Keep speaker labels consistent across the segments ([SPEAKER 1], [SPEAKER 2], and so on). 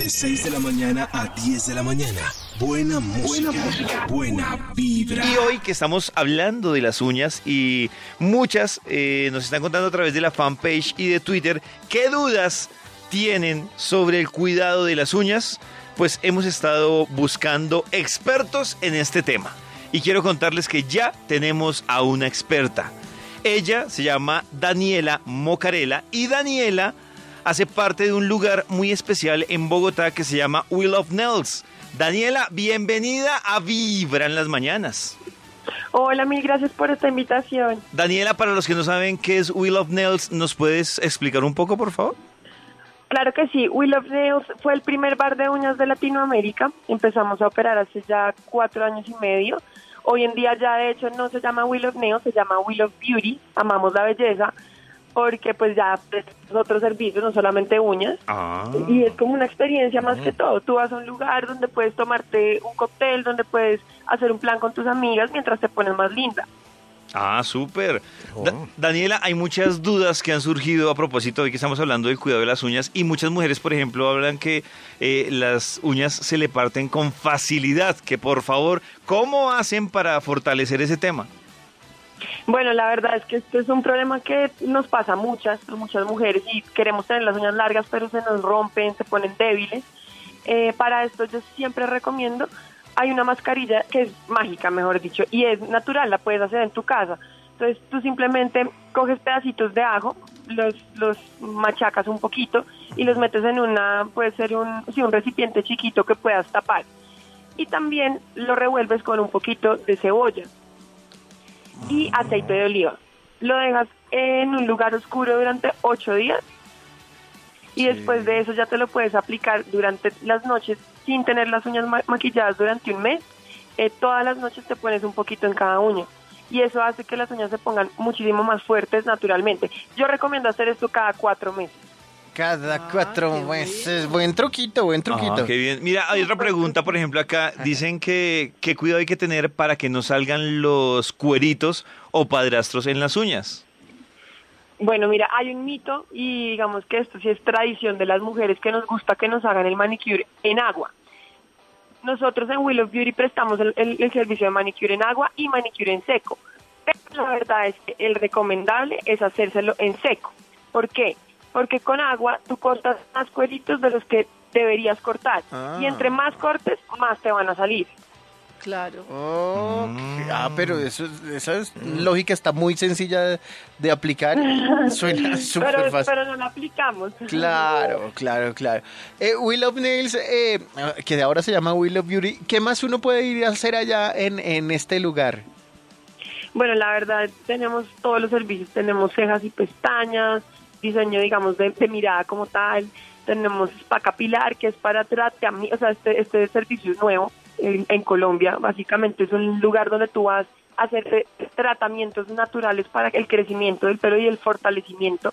[SPEAKER 1] De 6 de la mañana a 10 de la mañana. Buena música. Buena música. Buena vibra.
[SPEAKER 2] Y hoy que estamos hablando de las uñas y muchas eh, nos están contando a través de la fanpage y de Twitter qué dudas tienen sobre el cuidado de las uñas, pues hemos estado buscando expertos en este tema. Y quiero contarles que ya tenemos a una experta. Ella se llama Daniela Mocarela y Daniela hace parte de un lugar muy especial en Bogotá que se llama Will of Nails. Daniela, bienvenida a Vibra en las mañanas.
[SPEAKER 3] Hola, mil gracias por esta invitación.
[SPEAKER 2] Daniela, para los que no saben qué es Will of Nails, ¿nos puedes explicar un poco, por favor?
[SPEAKER 3] Claro que sí, Will of Nails fue el primer bar de uñas de Latinoamérica. Empezamos a operar hace ya cuatro años y medio. Hoy en día ya de hecho no se llama Will of Nails, se llama Will of Beauty, amamos la belleza porque pues ya otros servicios, no solamente uñas.
[SPEAKER 2] Ah.
[SPEAKER 3] Y es como una experiencia más que todo. Tú vas a un lugar donde puedes tomarte un cóctel, donde puedes hacer un plan con tus amigas mientras te pones más linda.
[SPEAKER 2] Ah, súper. Da- Daniela, hay muchas dudas que han surgido a propósito de que estamos hablando del cuidado de las uñas y muchas mujeres, por ejemplo, hablan que eh, las uñas se le parten con facilidad. Que por favor, ¿cómo hacen para fortalecer ese tema?
[SPEAKER 3] Bueno, la verdad es que este es un problema que nos pasa a muchas, a muchas mujeres y queremos tener las uñas largas, pero se nos rompen, se ponen débiles. Eh, para esto yo siempre recomiendo, hay una mascarilla que es mágica, mejor dicho, y es natural, la puedes hacer en tu casa. Entonces tú simplemente coges pedacitos de ajo, los, los machacas un poquito y los metes en una, puede ser un, sí, un recipiente chiquito que puedas tapar. Y también lo revuelves con un poquito de cebolla y aceite de oliva. Lo dejas en un lugar oscuro durante ocho días y después de eso ya te lo puedes aplicar durante las noches sin tener las uñas ma- maquilladas durante un mes. Eh, todas las noches te pones un poquito en cada uña y eso hace que las uñas se pongan muchísimo más fuertes naturalmente. Yo recomiendo hacer esto cada cuatro meses.
[SPEAKER 4] Cada cuatro meses. Buen truquito, buen truquito.
[SPEAKER 2] Ah, qué bien. Mira, hay otra pregunta, por ejemplo, acá dicen que qué cuidado hay que tener para que no salgan los cueritos o padrastros en las uñas.
[SPEAKER 3] Bueno, mira, hay un mito y digamos que esto sí es tradición de las mujeres que nos gusta que nos hagan el manicure en agua. Nosotros en Will of Beauty prestamos el, el- el servicio de manicure en agua y manicure en seco. Pero la verdad es que el recomendable es hacérselo en seco. ¿Por qué? Porque con agua tú cortas más cueritos de los que deberías cortar.
[SPEAKER 4] Ah.
[SPEAKER 3] Y entre más cortes, más te van a salir.
[SPEAKER 5] Claro.
[SPEAKER 4] Ok. Ah, pero eso, esa es- lógica está muy sencilla de, de aplicar. Suena súper
[SPEAKER 3] Pero,
[SPEAKER 4] fácil.
[SPEAKER 3] pero no la aplicamos.
[SPEAKER 4] Claro, claro, claro. Eh, Will of Nails, eh, que ahora se llama Will of Beauty, ¿qué más uno puede ir a hacer allá en, en este lugar?
[SPEAKER 3] Bueno, la verdad, tenemos todos los servicios. Tenemos cejas y pestañas, diseño, digamos, de, mirada como tal. Tenemos spa capilar, que es para tratamiento, o sea, este, este servicio nuevo en, en Colombia. Básicamente es un lugar donde tú vas a hacer tratamientos naturales para el crecimiento del pelo y el fortalecimiento.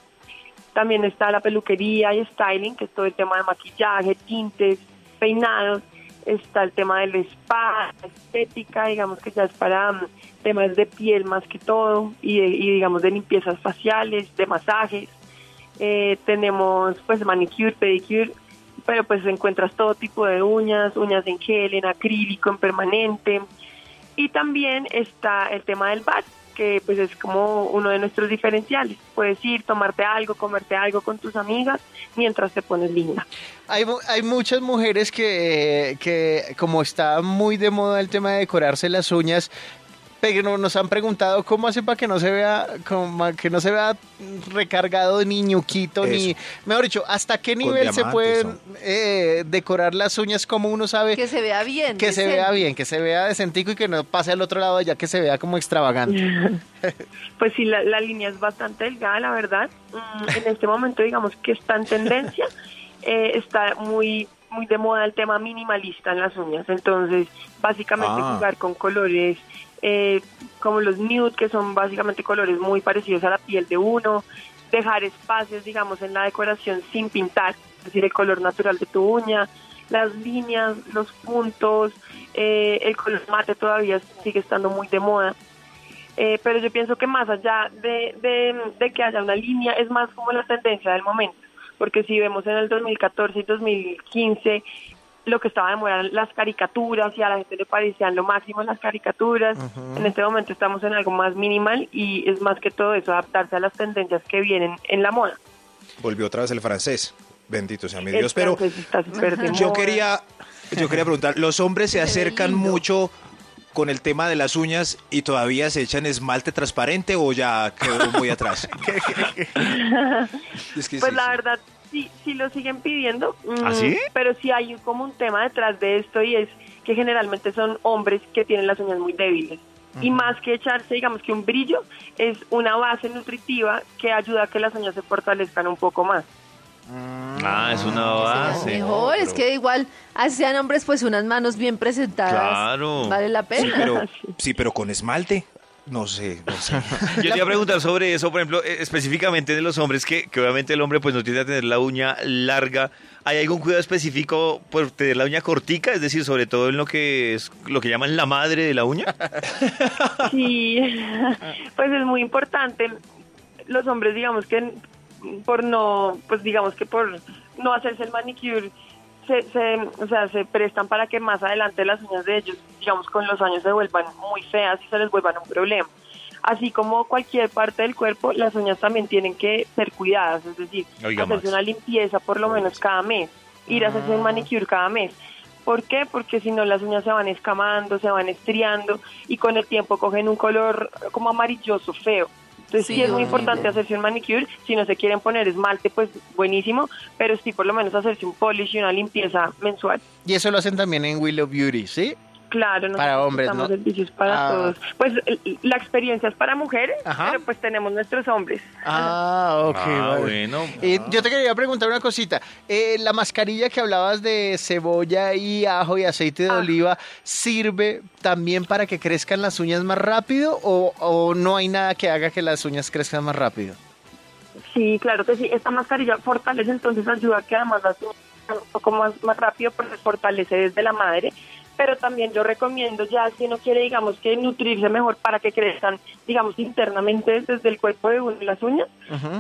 [SPEAKER 3] También está la peluquería y styling, que es todo el tema de maquillaje, tintes, peinados. Está el tema del spa, estética, digamos que ya es para mm, temas de piel más que todo, y, de- y digamos de limpiezas faciales, de masajes. Eh, tenemos pues manicure, pedicure, pero pues encuentras todo tipo de uñas, uñas en gel, en acrílico, en permanente. Y también está el tema del bar, que pues es como uno de nuestros diferenciales. Puedes ir, tomarte algo, comerte algo con tus amigas mientras te pones linda.
[SPEAKER 4] Hay, hay muchas mujeres que, que, como está muy de moda el tema de decorarse las uñas, nos han preguntado cómo hace para que no se vea, como que no se vea recargado ni ñuquito, ni, mejor dicho, hasta qué nivel se pueden eh, decorar las uñas, como uno sabe
[SPEAKER 5] Que se vea bien.
[SPEAKER 4] que se vea bien, que se vea decentico y que no pase al otro lado ya que se vea como extravagante.
[SPEAKER 3] Pues sí, la, la línea es bastante delgada, la verdad. Mm, En este momento, digamos que está en tendencia. Eh, está muy muy de moda el tema minimalista en las uñas. Entonces, básicamente
[SPEAKER 6] Ah.
[SPEAKER 3] jugar con colores eh, como los nude, que son básicamente colores muy parecidos a la piel de uno. Dejar espacios, digamos, en la decoración sin pintar, es decir, el color natural de tu uña. Las líneas, los puntos, eh, el color mate todavía sigue estando muy de moda. Eh, pero yo pienso que más allá de, de, de que haya una línea, es más como la tendencia del momento. Porque si vemos en el 2014 y 2015 lo que estaba de moda eran las caricaturas y a la gente le parecían lo máximo las caricaturas. En este momento estamos en algo más minimal y es más que todo eso, adaptarse a las tendencias que vienen en la moda.
[SPEAKER 6] Volvió otra vez el francés. Bendito sea mi
[SPEAKER 3] El
[SPEAKER 6] Dios. Pero yo quería, yo quería preguntar, ¿los hombres se acercan mucho con el tema de las uñas y todavía se echan esmalte transparente o ya quedó muy atrás? Es que
[SPEAKER 3] Pues
[SPEAKER 6] sí,
[SPEAKER 3] la
[SPEAKER 6] sí.
[SPEAKER 3] verdad, sí, sí lo siguen pidiendo. mm,
[SPEAKER 2] ¿Ah, sí?
[SPEAKER 3] Pero sí hay como un tema detrás de esto y es que generalmente son hombres que tienen las uñas muy débiles. Y más que echarse, digamos que un brillo, es una base nutritiva que ayuda a que las uñas se fortalezcan un poco más.
[SPEAKER 2] Ah, es una base.
[SPEAKER 5] Mejor, es que igual, así sean hombres, pues unas manos bien presentadas.
[SPEAKER 2] Claro.
[SPEAKER 5] Vale la
[SPEAKER 6] Sí,
[SPEAKER 5] pena.
[SPEAKER 6] pero, sí, pero con esmalte. No sé, no sé.
[SPEAKER 2] Yo te iba a preguntar sobre eso, por ejemplo, eh, específicamente de los hombres, que, que obviamente el hombre pues no tiende a tener la uña larga. ¿Hay algún cuidado específico por tener la uña cortica? Es decir, sobre todo en lo que es lo que llaman la madre de la uña.
[SPEAKER 3] Sí, pues es muy importante. Los hombres, digamos que por no, pues digamos que por no hacerse el manicure, se, se, o sea, se prestan para que más adelante las uñas de ellos, digamos, con los años se vuelvan muy feas y se les vuelvan un problema. Así como cualquier parte del cuerpo, las uñas también tienen que ser cuidadas, es decir,
[SPEAKER 2] Oiga,
[SPEAKER 3] hacerse una limpieza por lo menos cada mes, ir a hacerse un manicure cada mes. ¿Por qué? Porque si no las uñas se van escamando, se van estriando y con el tiempo cogen un color como amarilloso, feo. Entonces sí,
[SPEAKER 5] Sí,
[SPEAKER 3] es muy importante hacerse un manicure. Si no se quieren poner esmalte, pues buenísimo, pero sí por lo menos hacerse un polish y una limpieza mensual.
[SPEAKER 4] Y eso lo hacen también en Willow Beauty, ¿sí?
[SPEAKER 3] Claro,
[SPEAKER 4] Para
[SPEAKER 3] nosotros
[SPEAKER 4] hombres, ¿no?
[SPEAKER 3] servicios para
[SPEAKER 4] Ah.
[SPEAKER 3] todos. Pues la experiencia es para mujeres,
[SPEAKER 4] Ajá.
[SPEAKER 3] pero pues tenemos nuestros hombres.
[SPEAKER 4] Ah, ok.
[SPEAKER 2] Ah,
[SPEAKER 4] vale.
[SPEAKER 2] bueno.
[SPEAKER 4] Eh, yo te quería preguntar una cosita. Eh, la mascarilla que hablabas de cebolla y ajo y aceite de
[SPEAKER 3] Ah.
[SPEAKER 4] oliva, ¿sirve también para que crezcan las uñas más rápido o, o no hay nada que haga que las uñas crezcan más rápido?
[SPEAKER 3] Sí, claro que sí. Esta mascarilla fortalece, entonces ayuda a que además las uñas un poco más, más rápido porque fortalece desde la madre. Pero también yo recomiendo ya si uno quiere, digamos, que nutrirse mejor para que crezcan, digamos, internamente desde el cuerpo de uno las uñas,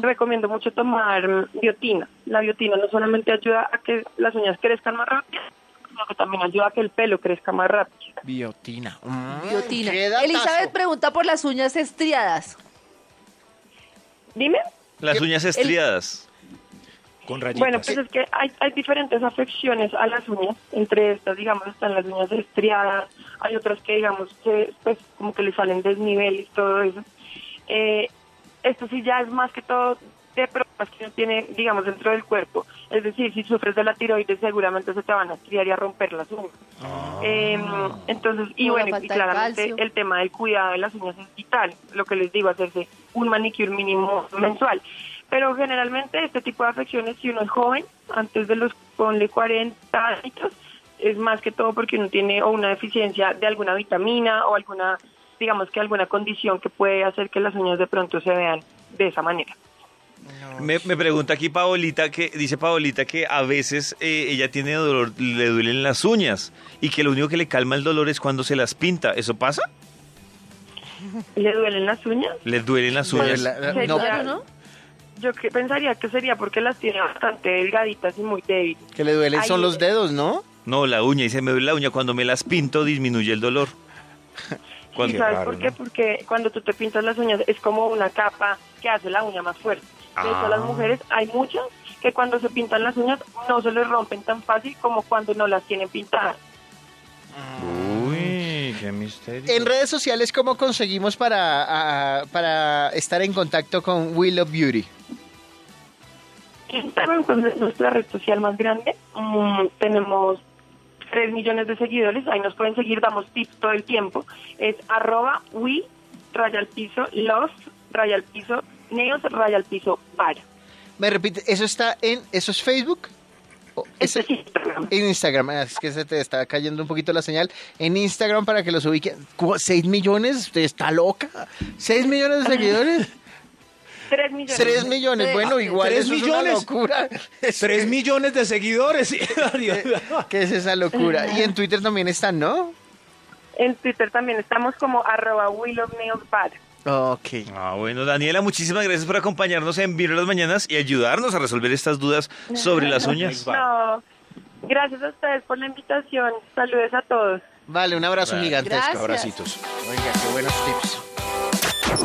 [SPEAKER 3] recomiendo mucho tomar biotina. La biotina no solamente ayuda a que las uñas crezcan más rápido, sino que también ayuda a que el pelo crezca más rápido.
[SPEAKER 4] Biotina. Mm,
[SPEAKER 5] Biotina. Elizabeth pregunta por las uñas estriadas.
[SPEAKER 3] Dime.
[SPEAKER 2] Las uñas estriadas.
[SPEAKER 6] Con rayitas.
[SPEAKER 3] Bueno, pues es que hay, hay diferentes afecciones a las uñas. Entre estas, digamos, están las uñas estriadas. Hay otras que, digamos, que, pues como que le salen desniveles, todo eso. Eh, esto sí ya es más que todo de problemas que uno tiene, digamos, dentro del cuerpo. Es decir, si sufres de la tiroides, seguramente se te van a estriar y a romper las uñas. Eh, entonces, y bueno, y claramente el tema del cuidado de las uñas es vital. Lo que les digo, hacerse un manicure mínimo mensual. Pero generalmente este tipo de afecciones, si uno es joven, antes de los, ponle 40 años, es más que todo porque uno tiene o una deficiencia de alguna vitamina o alguna, digamos que alguna condición que puede hacer que las uñas de pronto se vean de esa manera.
[SPEAKER 2] Me, me pregunta aquí Paolita que dice Paolita que a veces eh, ella tiene dolor, le duelen las uñas y que lo único que le calma el dolor es cuando se las pinta. ¿Eso pasa?
[SPEAKER 3] ¿Le duelen las uñas?
[SPEAKER 2] ¿Le duelen las uñas?
[SPEAKER 4] la- ¿no?
[SPEAKER 3] Yo que pensaría que sería porque las tiene bastante delgaditas y muy débiles.
[SPEAKER 4] que le duelen son los dedos, ¿no?
[SPEAKER 2] No, la uña, dice, me duele la uña. Cuando me las pinto disminuye el dolor. Cuando-
[SPEAKER 3] ¿Y sabes
[SPEAKER 6] raro,
[SPEAKER 3] por qué?
[SPEAKER 6] ¿no?
[SPEAKER 3] Porque cuando tú te pintas las uñas es como una capa que hace la uña más fuerte. De hecho, a las
[SPEAKER 2] Ah.
[SPEAKER 3] mujeres hay muchas que cuando se pintan las uñas no se les rompen tan fácil como cuando no las tienen pintadas.
[SPEAKER 2] Uy, qué misterio.
[SPEAKER 4] En redes sociales, ¿cómo conseguimos para, para estar en contacto con Willow Beauty?
[SPEAKER 3] Instagram pues, es nuestra red social más grande. Mm, tenemos 3 millones de seguidores. Ahí nos pueden seguir, damos tips todo el tiempo. Es arroba we, raya al piso, los, raya al piso, neos, raya al piso, bar.
[SPEAKER 4] Me repite, ¿eso está en, eso es Facebook? ¿O
[SPEAKER 3] Este es
[SPEAKER 4] en Instagram, es que se te está cayendo un poquito la señal. En Instagram para que los ubiquen. ¿Cu- ¿Seis millones? ¿Usted está loca? ¿Seis millones de seguidores?
[SPEAKER 3] 3 millones.
[SPEAKER 4] Tres millones.
[SPEAKER 5] Sí.
[SPEAKER 4] Bueno, igual
[SPEAKER 6] ¿Tres
[SPEAKER 4] eso es
[SPEAKER 6] millones?
[SPEAKER 4] una locura.
[SPEAKER 6] Tres millones de seguidores. sí.
[SPEAKER 4] ¿Qué es esa locura? Y en Twitter también están, ¿no?
[SPEAKER 3] En Twitter también estamos como arroba Will of.
[SPEAKER 4] Ok.
[SPEAKER 2] Ah, bueno, Daniela, muchísimas gracias por acompañarnos en Vibra las Mañanas y ayudarnos a resolver estas dudas sobre las uñas.
[SPEAKER 3] No, gracias a ustedes por la invitación. Saludos a todos.
[SPEAKER 4] Vale, un abrazo gigantesco.
[SPEAKER 5] Gracias.
[SPEAKER 6] Abracitos.
[SPEAKER 4] Oiga, qué buenos tips.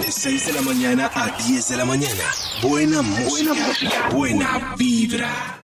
[SPEAKER 1] De 6 de la mañana a 10 de la mañana. Buena música. Buena música. Buena vibra.